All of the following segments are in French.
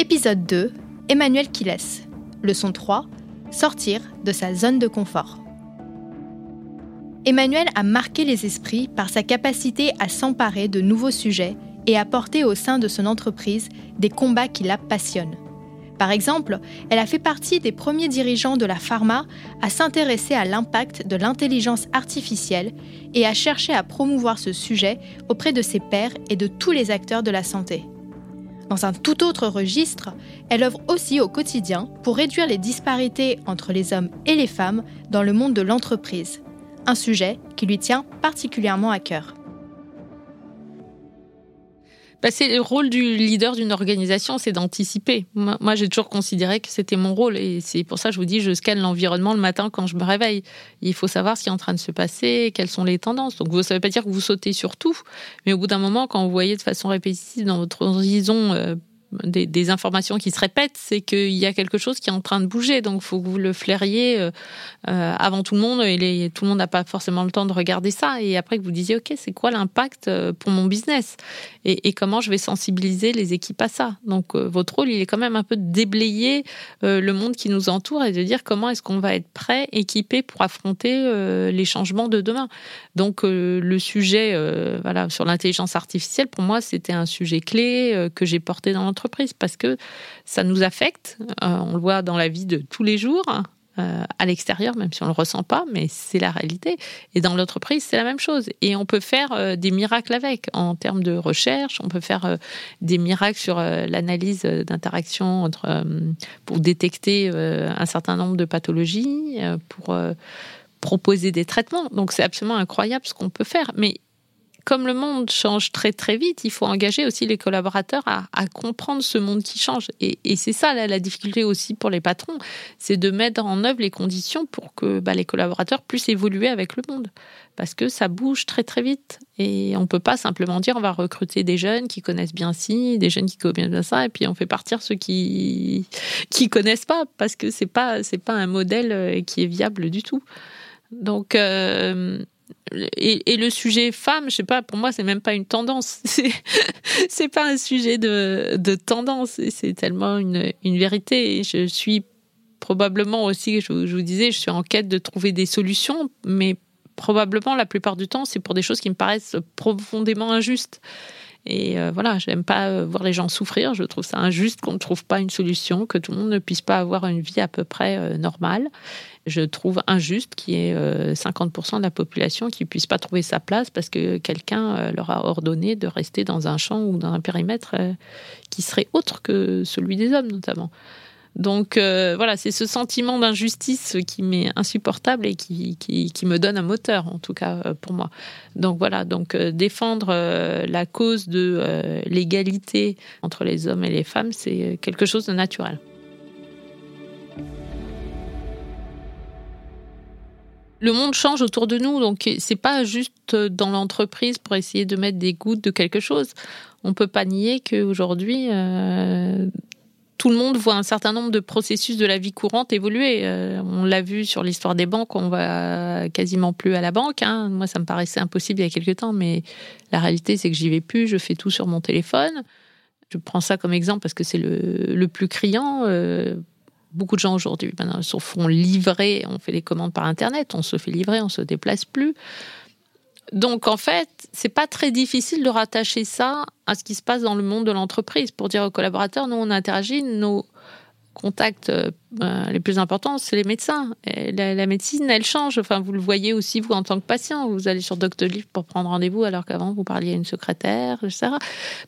Épisode 2, Emmanuel laisse. Leçon 3, sortir de sa zone de confort. Emmanuel a marqué les esprits par sa capacité à s'emparer de nouveaux sujets et à porter au sein de son entreprise des combats qui la passionnent. Par exemple, elle a fait partie des premiers dirigeants de la pharma à s'intéresser à l'impact de l'intelligence artificielle et à chercher à promouvoir ce sujet auprès de ses pairs et de tous les acteurs de la santé. Dans un tout autre registre, elle œuvre aussi au quotidien pour réduire les disparités entre les hommes et les femmes dans le monde de l'entreprise, un sujet qui lui tient particulièrement à cœur. Bah, c'est le rôle du leader d'une organisation, c'est d'anticiper. Moi, j'ai toujours considéré que c'était mon rôle et c'est pour ça que je vous dis, je scanne l'environnement le matin quand je me réveille. Il faut savoir ce qui est en train de se passer, quelles sont les tendances. Donc, vous ne savez pas dire que vous sautez sur tout, mais au bout d'un moment, quand vous voyez de façon répétitive dans votre horizon des, informations qui se répètent, c'est qu'il y a quelque chose qui est en train de bouger. Donc, il faut que vous le flairiez euh, euh, avant tout le monde. Et tout le monde n'a pas forcément le temps de regarder ça. Et après que vous disiez, OK, c'est quoi l'impact euh, pour mon business? Et, comment je vais sensibiliser les équipes à ça? Donc, votre rôle, il est quand même un peu de déblayer le monde qui nous entoure et de dire comment est-ce qu'on va être prêt, équipé pour affronter les changements de demain. Donc, le sujet voilà, sur l'intelligence artificielle, pour moi, c'était un sujet clé que j'ai porté dans parce que ça nous affecte. Euh, on le voit dans la vie de tous les jours. Euh, à l'extérieur, même si on ne le ressent pas, mais c'est la réalité. Et dans l'entreprise, c'est la même chose. Et on peut faire euh, des miracles avec, en termes de recherche, on peut faire des miracles sur l'analyse d'interaction entre, pour détecter un certain nombre de pathologies, pour proposer des traitements. Donc c'est absolument incroyable ce qu'on peut faire. Mais comme le monde change très très vite, il faut engager aussi les collaborateurs à, comprendre ce monde qui change. Et, c'est ça la difficulté aussi pour les patrons, c'est de mettre en œuvre les conditions pour que bah, les collaborateurs puissent évoluer avec le monde. Parce que ça bouge très très vite. Et on ne peut pas simplement dire on va recruter des jeunes qui connaissent bien ci, des jeunes qui connaissent bien ça, et puis on fait partir ceux qui qui connaissent pas, parce que c'est pas c'est pas un modèle euh, qui est viable du tout. Donc euh, et, le sujet femme, je sais pas, pour moi, c'est même pas une tendance. C'est pas un sujet de, tendance. C'est tellement une, vérité. je suis probablement aussi, je, vous disais, je suis en quête de trouver des solutions, mais probablement la plupart du temps, c'est pour des choses qui me paraissent profondément injustes. Et euh, voilà, j'aime pas euh, voir les gens souffrir. Je trouve ça injuste qu'on ne trouve pas une solution, que tout le monde ne puisse pas avoir une vie à peu près euh, normale. Je trouve injuste qu'il y ait 50% de la population qui puisse pas trouver sa place parce que quelqu'un leur a ordonné de rester dans un champ ou dans un périmètre qui serait autre que celui des hommes, notamment. Donc euh, voilà, c'est ce sentiment d'injustice qui m'est insupportable et qui, qui, me donne un moteur, en tout cas euh, pour moi. Donc voilà, donc euh, défendre la cause de l'égalité entre les hommes et les femmes, c'est quelque chose de naturel. Le monde change autour de nous, donc c'est pas juste dans l'entreprise pour essayer de mettre des gouttes de quelque chose. On peut pas nier qu'aujourd'hui, tout le monde voit un certain nombre de processus de la vie courante évoluer. Euh, on l'a vu sur l'histoire des banques, on va quasiment plus à la banque. Hein. Moi, ça me paraissait impossible il y a quelques temps, mais la réalité, c'est que j'y vais plus. Je fais tout sur mon téléphone. Je prends ça comme exemple parce que c'est le, plus criant. Euh, beaucoup de gens aujourd'hui se font livrer. On fait les commandes par Internet. On se fait livrer, on se déplace plus. Donc en fait, c'est pas très difficile de rattacher ça à ce qui se passe dans le monde de l'entreprise pour dire aux collaborateurs, nous on interagit, nos contacts euh, les plus importants, c'est les médecins. la, médecine, elle change. Enfin, vous le voyez aussi vous en tant que patient. Vous allez sur Doctolib pour prendre rendez-vous alors qu'avant vous parliez à une secrétaire, etc.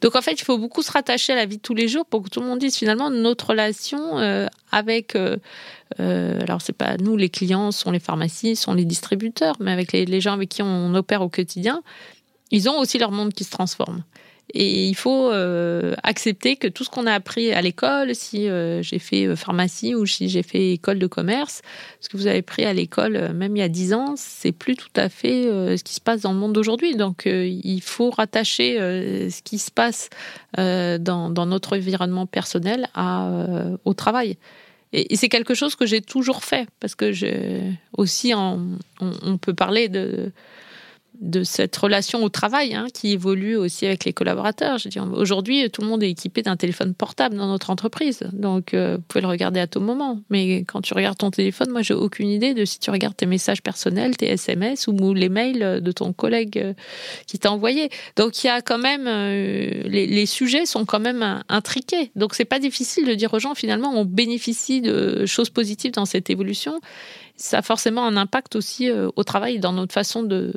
Donc en fait, il faut beaucoup se rattacher à la vie de tous les jours pour que tout le monde dise finalement notre relation euh, avec euh, euh, alors c'est pas nous les clients, sont les pharmacies, sont les distributeurs, mais avec les, gens avec qui on opère au quotidien, ils ont aussi leur monde qui se transforme. Et il faut euh, accepter que tout ce qu'on a appris à l'école, si euh, j'ai fait pharmacie ou si j'ai fait école de commerce, ce que vous avez appris à l'école, même il y a dix ans, c'est plus tout à fait ce qui se passe dans le monde d'aujourd'hui. Donc il faut rattacher ce qui se passe dans, notre environnement personnel au travail. Et, c'est quelque chose que j'ai toujours fait, parce que je, aussi, on, peut parler de, de cette relation au travail hein, qui évolue aussi avec les collaborateurs. Aujourd'hui, tout le monde est équipé d'un téléphone portable dans notre entreprise, donc euh, vous pouvez le regarder à tout moment. Mais quand tu regardes ton téléphone, moi, j'ai aucune idée de si tu regardes tes messages personnels, tes SMS ou les mails de ton collègue euh, qui t'a envoyé. Donc il y a quand même euh, les, les, sujets sont quand même intriqués. Donc c'est pas difficile de dire aux gens finalement on bénéficie de choses positives dans cette évolution ça a forcément un impact aussi euh, au travail, dans notre façon de,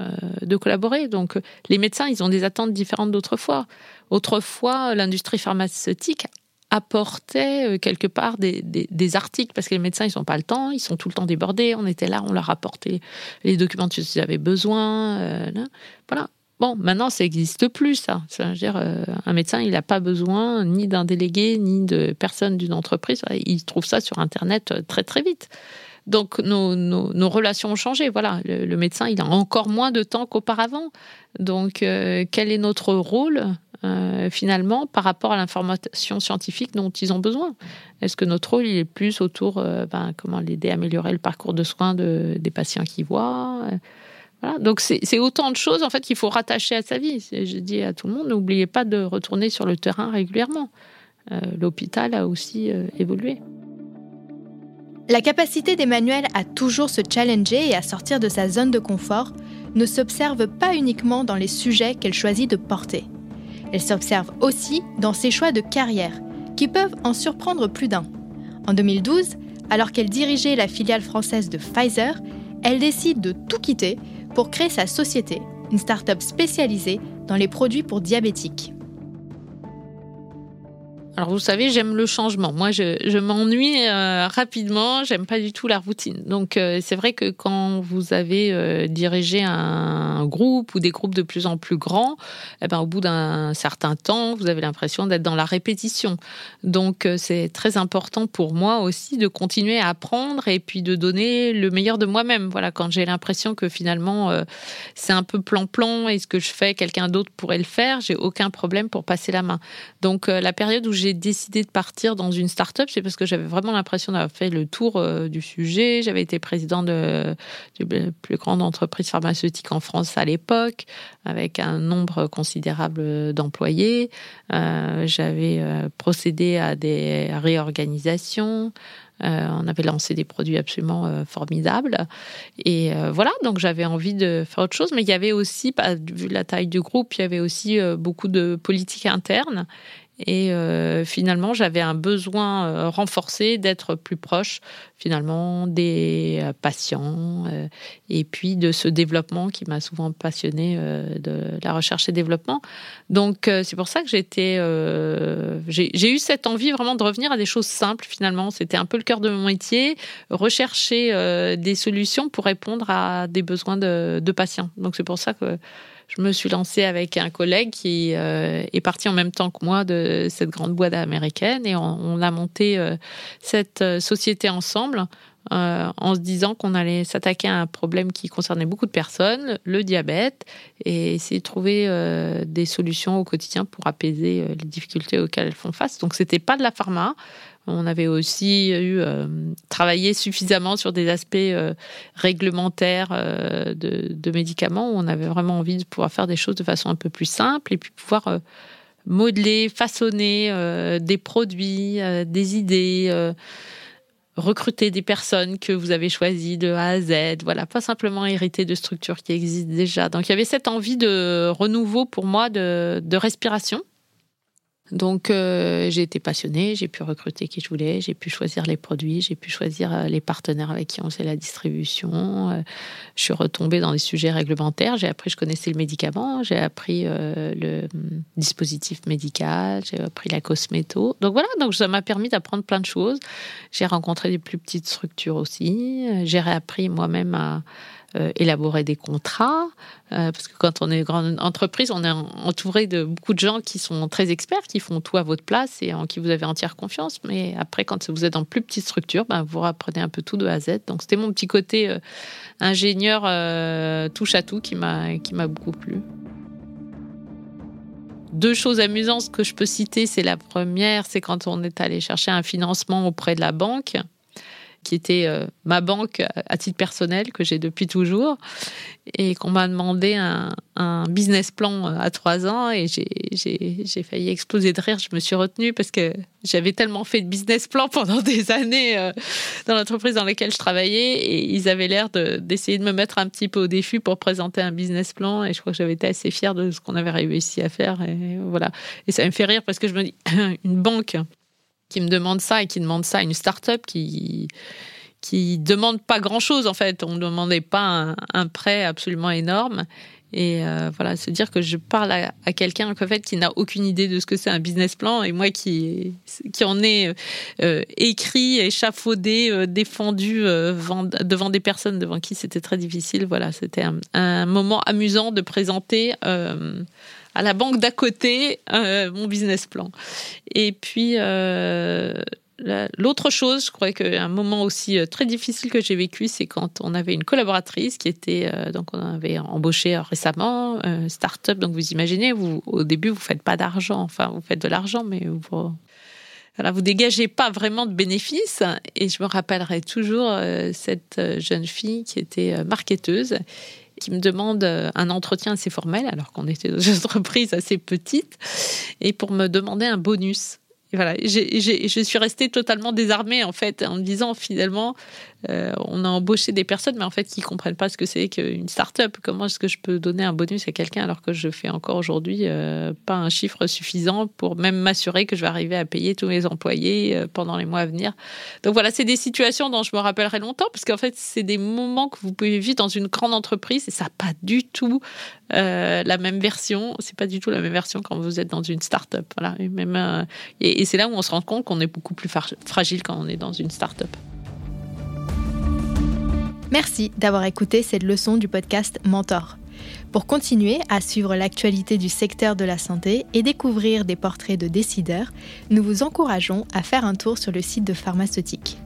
euh, de collaborer. Donc, les médecins, ils ont des attentes différentes d'autrefois. Autrefois, l'industrie pharmaceutique apportait euh, quelque part des, des, articles parce que les médecins ils n'ont pas le temps, ils sont tout le temps débordés. On était là, on leur apportait les documents dont ils avaient besoin. voilà. Bon, maintenant, ça n'existe plus, ça. dire, euh, un médecin, il n'a pas besoin ni d'un délégué, ni de personne d'une entreprise. Il trouve ça sur Internet euh, très, très vite. Donc, nos, relations ont changé. Voilà, le, médecin, il a encore moins de temps qu'auparavant. Donc, euh, quel est notre rôle finalement par rapport à l'information scientifique dont ils ont besoin? Est-ce que notre rôle il est plus autour, ben, comment l'aider à améliorer le parcours de soins de, des patients qui voient donc c'est autant de choses en fait qu'il faut rattacher à sa vie. Je dis à tout le monde, n'oubliez pas de retourner sur le terrain régulièrement. Euh, l'hôpital a aussi euh, évolué. La capacité d'Emmanuel à toujours se challenger et à sortir de sa zone de confort ne s'observe pas uniquement dans les sujets qu'elle choisit de porter. Elle s'observe aussi dans ses choix de carrière, qui peuvent en surprendre plus d'un. En 2012, alors qu'elle dirigeait la filiale française de Pfizer, elle décide de tout quitter pour créer sa société, une start-up spécialisée dans les produits pour diabétiques. Alors vous savez, j'aime le changement. Moi, je, m'ennuie euh, rapidement. J'aime pas du tout la routine. Donc euh, c'est vrai que quand vous avez euh, dirigé un, groupe ou des groupes de plus en plus grands, eh ben au bout d'un certain temps, vous avez l'impression d'être dans la répétition. Donc c'est très important pour moi aussi de continuer à apprendre et puis de donner le meilleur de moi-même. Voilà, quand j'ai l'impression que finalement c'est un peu plan-plan et ce que je fais, quelqu'un d'autre pourrait le faire, j'ai aucun problème pour passer la main. Donc la période où j'ai décidé de partir dans une start-up, c'est parce que j'avais vraiment l'impression d'avoir fait le tour euh, du sujet. J'avais été président de, la plus grande entreprise pharmaceutique en France à l'époque, avec un nombre considérable d'employés. Euh, j'avais euh, procédé à des réorganisations. on avait lancé des produits absolument formidables. Et voilà, donc j'avais envie de faire autre chose. Mais il y avait aussi, vu la taille du groupe, il y avait aussi beaucoup de politique interne. Et euh, finalement, j'avais un besoin euh, renforcé d'être plus proche, finalement, des euh, patients et puis de ce développement qui m'a souvent passionné de la recherche et développement. Donc, c'est pour ça que j'étais, j'ai eu cette envie vraiment de revenir à des choses simples. Finalement, c'était un peu le cœur de mon métier, rechercher des solutions pour répondre à des besoins de, de patients. Donc, c'est pour ça que je me suis lancée avec un collègue qui euh, est parti en même temps que moi de cette grande boîte américaine et on, a monté euh, cette euh, société ensemble en se disant qu'on allait s'attaquer à un problème qui concernait beaucoup de personnes, le diabète, et essayer de trouver des solutions au quotidien pour apaiser les difficultés auxquelles elles font face. Donc c'était pas de la pharma, on avait aussi eu euh, travaillé suffisamment sur des aspects euh, réglementaires euh, de, médicaments on avait vraiment envie de pouvoir faire des choses de façon un peu plus simple et puis pouvoir modeler, façonner des produits, des idées recruter des personnes que vous avez choisies de A à Z, voilà, pas simplement hériter de structures qui existent déjà. Donc il y avait cette envie de renouveau pour moi de respiration donc euh, j'ai été passionnée, j'ai pu recruter qui je voulais, j'ai pu choisir les produits, j'ai pu choisir euh, les partenaires avec qui on fait la distribution. Euh, je suis retombée dans des sujets réglementaires, j'ai appris, je connaissais le médicament, j'ai appris le hum, dispositif médical, j'ai appris la cosméto. Donc voilà, donc ça m'a permis d'apprendre plein de choses. J'ai rencontré des plus petites structures aussi, j'ai réappris moi-même à élaborer des contrats, euh, parce que quand on est une grande entreprise, on est entouré de beaucoup de gens qui sont très experts, qui font tout à votre place et en qui vous avez entière confiance. Mais après, quand vous êtes dans plus petite structure, ben, vous apprenez un peu tout de A à Z. Donc c'était mon petit côté euh, ingénieur touche à tout qui m'a beaucoup plu. Deux choses amusantes que je peux citer, c'est la première, c'est quand on est allé chercher un financement auprès de la banque qui était euh, ma banque à titre personnel que j'ai depuis toujours et qu'on m'a demandé un, business plan à trois ans et j'ai failli exploser de rire. Je me suis retenue parce que j'avais tellement fait de business plan pendant des années euh, dans l'entreprise dans laquelle je travaillais et ils avaient l'air d'essayer de, me mettre un petit peu au défi pour présenter un business plan et je crois que j'avais été assez fière de ce qu'on avait réussi à faire et voilà. Et ça me fait rire parce que je me dis, une banque qui me demande ça et qui demande ça à une start-up qui qui demande pas grand-chose en fait. On ne demandait pas un, prêt absolument énorme. Et euh, voilà, se dire que je parle à, quelqu'un en fait, qui n'a aucune idée de ce que c'est un business plan et moi qui, qui en ai euh, écrit, échafaudé, euh, défendu devant des personnes devant qui c'était très difficile. Voilà, c'était un, un, moment amusant de présenter à la banque d'à côté euh, mon business plan. Et puis euh, L'autre chose, je crois qu'un moment aussi euh, très difficile que j'ai vécu, c'est quand on avait une collaboratrice qui était, donc on avait embauché récemment, start-up. Donc vous imaginez, vous, au début, vous faites pas d'argent. Enfin, vous faites de l'argent, mais vous, voilà, vous dégagez pas vraiment de bénéfices. Et je me rappellerai toujours cette jeune fille qui était marketeuse qui me demande euh, un entretien assez formel, alors qu'on était dans une entreprise assez petite, et pour me demander un bonus. Voilà, je suis restée totalement désarmée en fait, en me disant finalement, euh, on a embauché des personnes, mais en fait, qui comprennent pas ce que c'est qu'une start-up. Comment est-ce que je peux donner un bonus à quelqu'un alors que je fais encore aujourd'hui euh, pas un chiffre suffisant pour même m'assurer que je vais arriver à payer tous mes employés euh, pendant les mois à venir? Donc voilà, c'est des situations dont je me rappellerai longtemps parce qu'en fait, c'est des moments que vous pouvez vivre dans une grande entreprise et ça n'a pas du tout la même version. C'est pas du tout la même version quand vous êtes dans une start-up. Voilà, et même et c'est là où on se rend compte qu'on est beaucoup plus fragile quand on est dans une start-up. Merci d'avoir écouté cette leçon du podcast Mentor. Pour continuer à suivre l'actualité du secteur de la santé et découvrir des portraits de décideurs, nous vous encourageons à faire un tour sur le site de Pharmaceutique.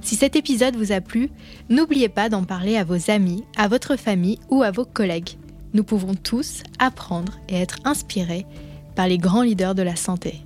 Si cet épisode vous a plu, n'oubliez pas d'en parler à vos amis, à votre famille ou à vos collègues. Nous pouvons tous apprendre et être inspirés par les grands leaders de la santé.